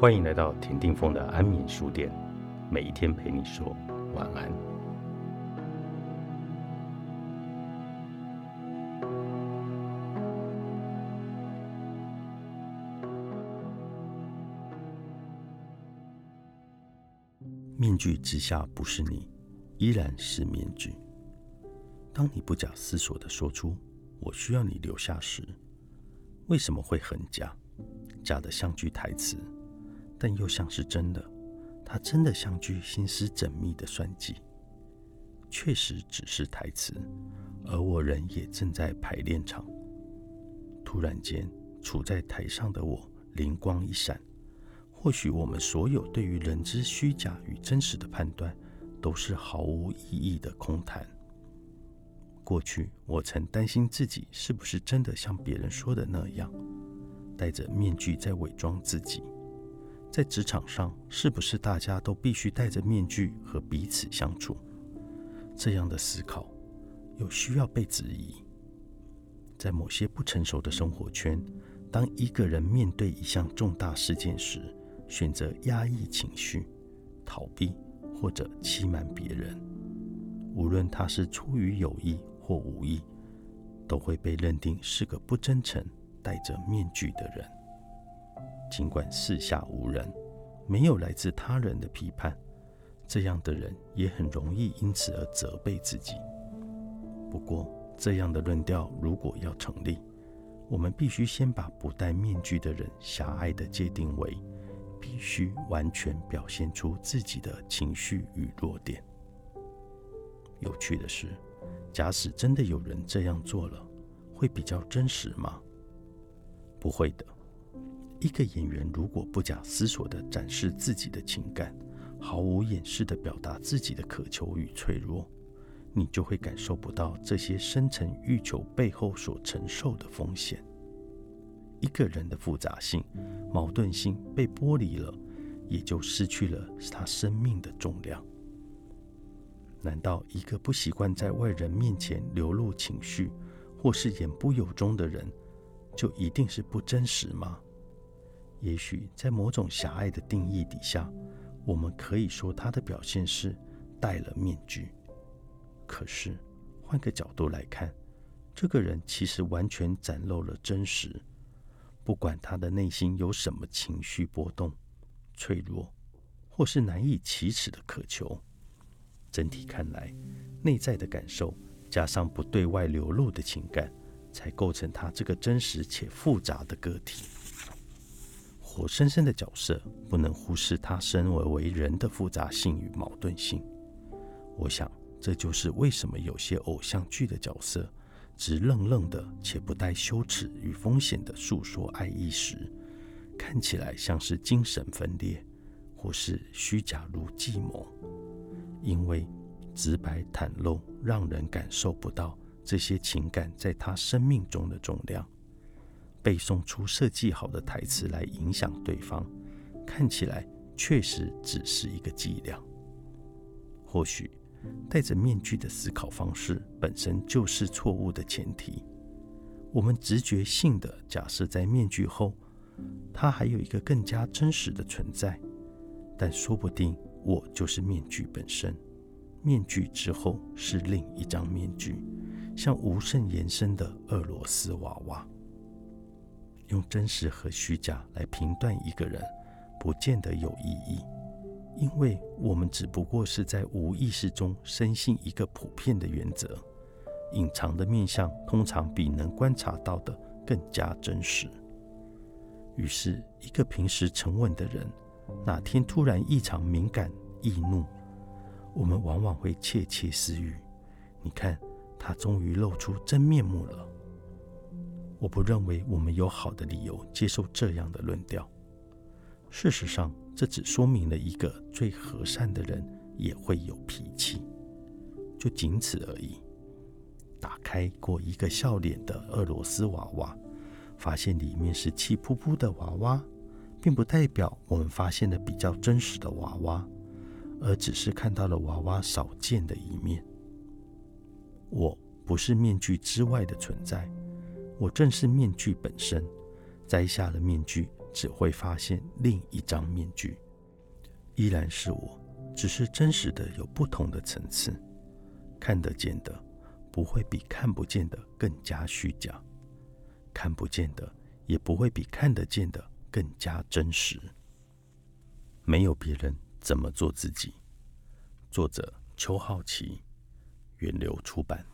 欢迎来到田定峰的安眠书店，每一天陪你说晚安。面具之下不是你，依然是面具。当你不假思索的说出“我需要你留下”时，为什么会很假？假的像句台词，但又像是真的。它真的像句心思缜密的算计，确实只是台词，而我人也正在排练场。突然间，处在台上的我灵光一闪，或许我们所有对于人之虚假与真实的判断，都是毫无意义的空谈。过去，我曾担心自己是不是真的像别人说的那样。戴着面具在伪装自己，在职场上是不是大家都必须戴着面具和彼此相处？这样的思考有需要被质疑。在某些不成熟的生活圈，当一个人面对一项重大事件时，选择压抑情绪、逃避或者欺瞒别人，无论他是出于有意或无意，都会被认定是个不真诚。戴着面具的人，尽管四下无人，没有来自他人的批判，这样的人也很容易因此而责备自己。不过，这样的论调如果要成立，我们必须先把不戴面具的人狭隘地界定为必须完全表现出自己的情绪与弱点。有趣的是，假使真的有人这样做了，会比较真实吗？不会的。一个演员如果不假思索地展示自己的情感，毫无掩饰地表达自己的渴求与脆弱，你就会感受不到这些深层欲求背后所承受的风险。一个人的复杂性、矛盾性被剥离了，也就失去了他生命的重量。难道一个不习惯在外人面前流露情绪，或是言不由衷的人？就一定是不真实吗？也许在某种狭隘的定义底下，我们可以说他的表现是戴了面具。可是换个角度来看，这个人其实完全展露了真实。不管他的内心有什么情绪波动、脆弱，或是难以启齿的渴求，整体看来，内在的感受加上不对外流露的情感。才构成他这个真实且复杂的个体。活生生的角色不能忽视他身而为人的复杂性与矛盾性。我想，这就是为什么有些偶像剧的角色直愣愣的且不带羞耻与风险的诉说爱意时，看起来像是精神分裂，或是虚假如计谋。因为直白袒露，让人感受不到。这些情感在他生命中的重量，背诵出设计好的台词来影响对方，看起来确实只是一个伎俩。或许戴着面具的思考方式本身就是错误的前提。我们直觉性的假设，在面具后，他还有一个更加真实的存在，但说不定我就是面具本身，面具之后是另一张面具。像无甚延伸的俄罗斯娃娃，用真实和虚假来评断一个人，不见得有意义，因为我们只不过是在无意识中深信一个普遍的原则：隐藏的面相通常比能观察到的更加真实。于是，一个平时沉稳的人，哪天突然异常敏感易怒，我们往往会窃窃私语：“你看。”他终于露出真面目了。我不认为我们有好的理由接受这样的论调。事实上，这只说明了一个最和善的人也会有脾气，就仅此而已。打开过一个笑脸的俄罗斯娃娃，发现里面是气扑扑的娃娃，并不代表我们发现了比较真实的娃娃，而只是看到了娃娃少见的一面。我不是面具之外的存在，我正是面具本身。摘下了面具，只会发现另一张面具，依然是我，只是真实的有不同的层次。看得见的不会比看不见的更加虚假，看不见的也不会比看得见的更加真实。没有别人怎么做自己。作者：邱好奇，源流出版。